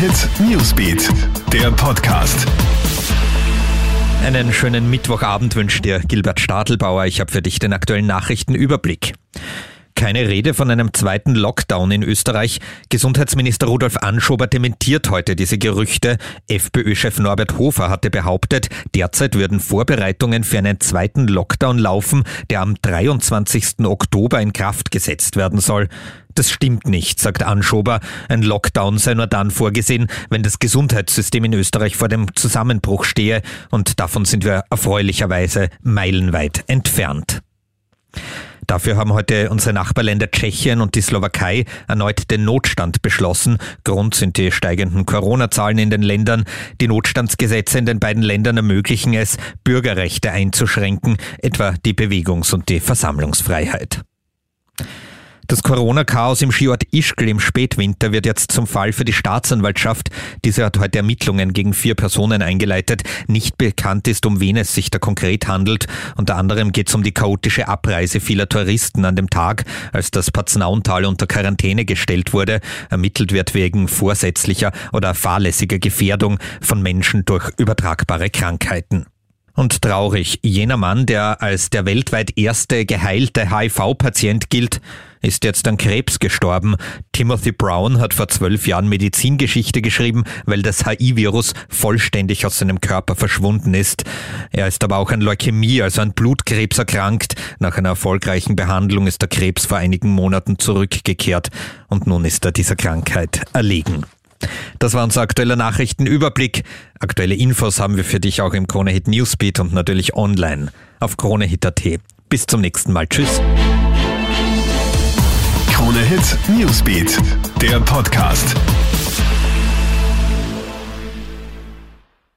Hit Newsbeat, der Podcast. Einen schönen Mittwochabend wünscht dir Gilbert Stadelbauer. Ich habe für dich den aktuellen Nachrichtenüberblick. Keine Rede von einem zweiten Lockdown in Österreich. Gesundheitsminister Rudolf Anschober dementiert heute diese Gerüchte. FPÖ-Chef Norbert Hofer hatte behauptet, derzeit würden Vorbereitungen für einen zweiten Lockdown laufen, der am 23. Oktober in Kraft gesetzt werden soll. Das stimmt nicht, sagt Anschober. Ein Lockdown sei nur dann vorgesehen, wenn das Gesundheitssystem in Österreich vor dem Zusammenbruch stehe. Und davon sind wir erfreulicherweise meilenweit entfernt. Dafür haben heute unsere Nachbarländer Tschechien und die Slowakei erneut den Notstand beschlossen. Grund sind die steigenden Corona-Zahlen in den Ländern. Die Notstandsgesetze in den beiden Ländern ermöglichen es, Bürgerrechte einzuschränken, etwa die Bewegungs- und die Versammlungsfreiheit. Das Corona-Chaos im Skiort Ischgl im Spätwinter wird jetzt zum Fall für die Staatsanwaltschaft. Diese hat heute Ermittlungen gegen vier Personen eingeleitet. Nicht bekannt ist, um wen es sich da konkret handelt. Unter anderem geht es um die chaotische Abreise vieler Touristen an dem Tag, als das Paznauntal unter Quarantäne gestellt wurde. Ermittelt wird wegen vorsätzlicher oder fahrlässiger Gefährdung von Menschen durch übertragbare Krankheiten. Und traurig, jener Mann, der als der weltweit erste geheilte HIV-Patient gilt, ist jetzt an Krebs gestorben. Timothy Brown hat vor zwölf Jahren Medizingeschichte geschrieben, weil das HIV-Virus vollständig aus seinem Körper verschwunden ist. Er ist aber auch an Leukämie, also an Blutkrebs erkrankt. Nach einer erfolgreichen Behandlung ist der Krebs vor einigen Monaten zurückgekehrt und nun ist er dieser Krankheit erlegen. Das war unser aktueller Nachrichtenüberblick. Aktuelle Infos haben wir für dich auch im Kronehit Newsbeat und natürlich online auf kronehit.at. Bis zum nächsten Mal. Tschüss. Krone Hit Newsbeat, der Podcast.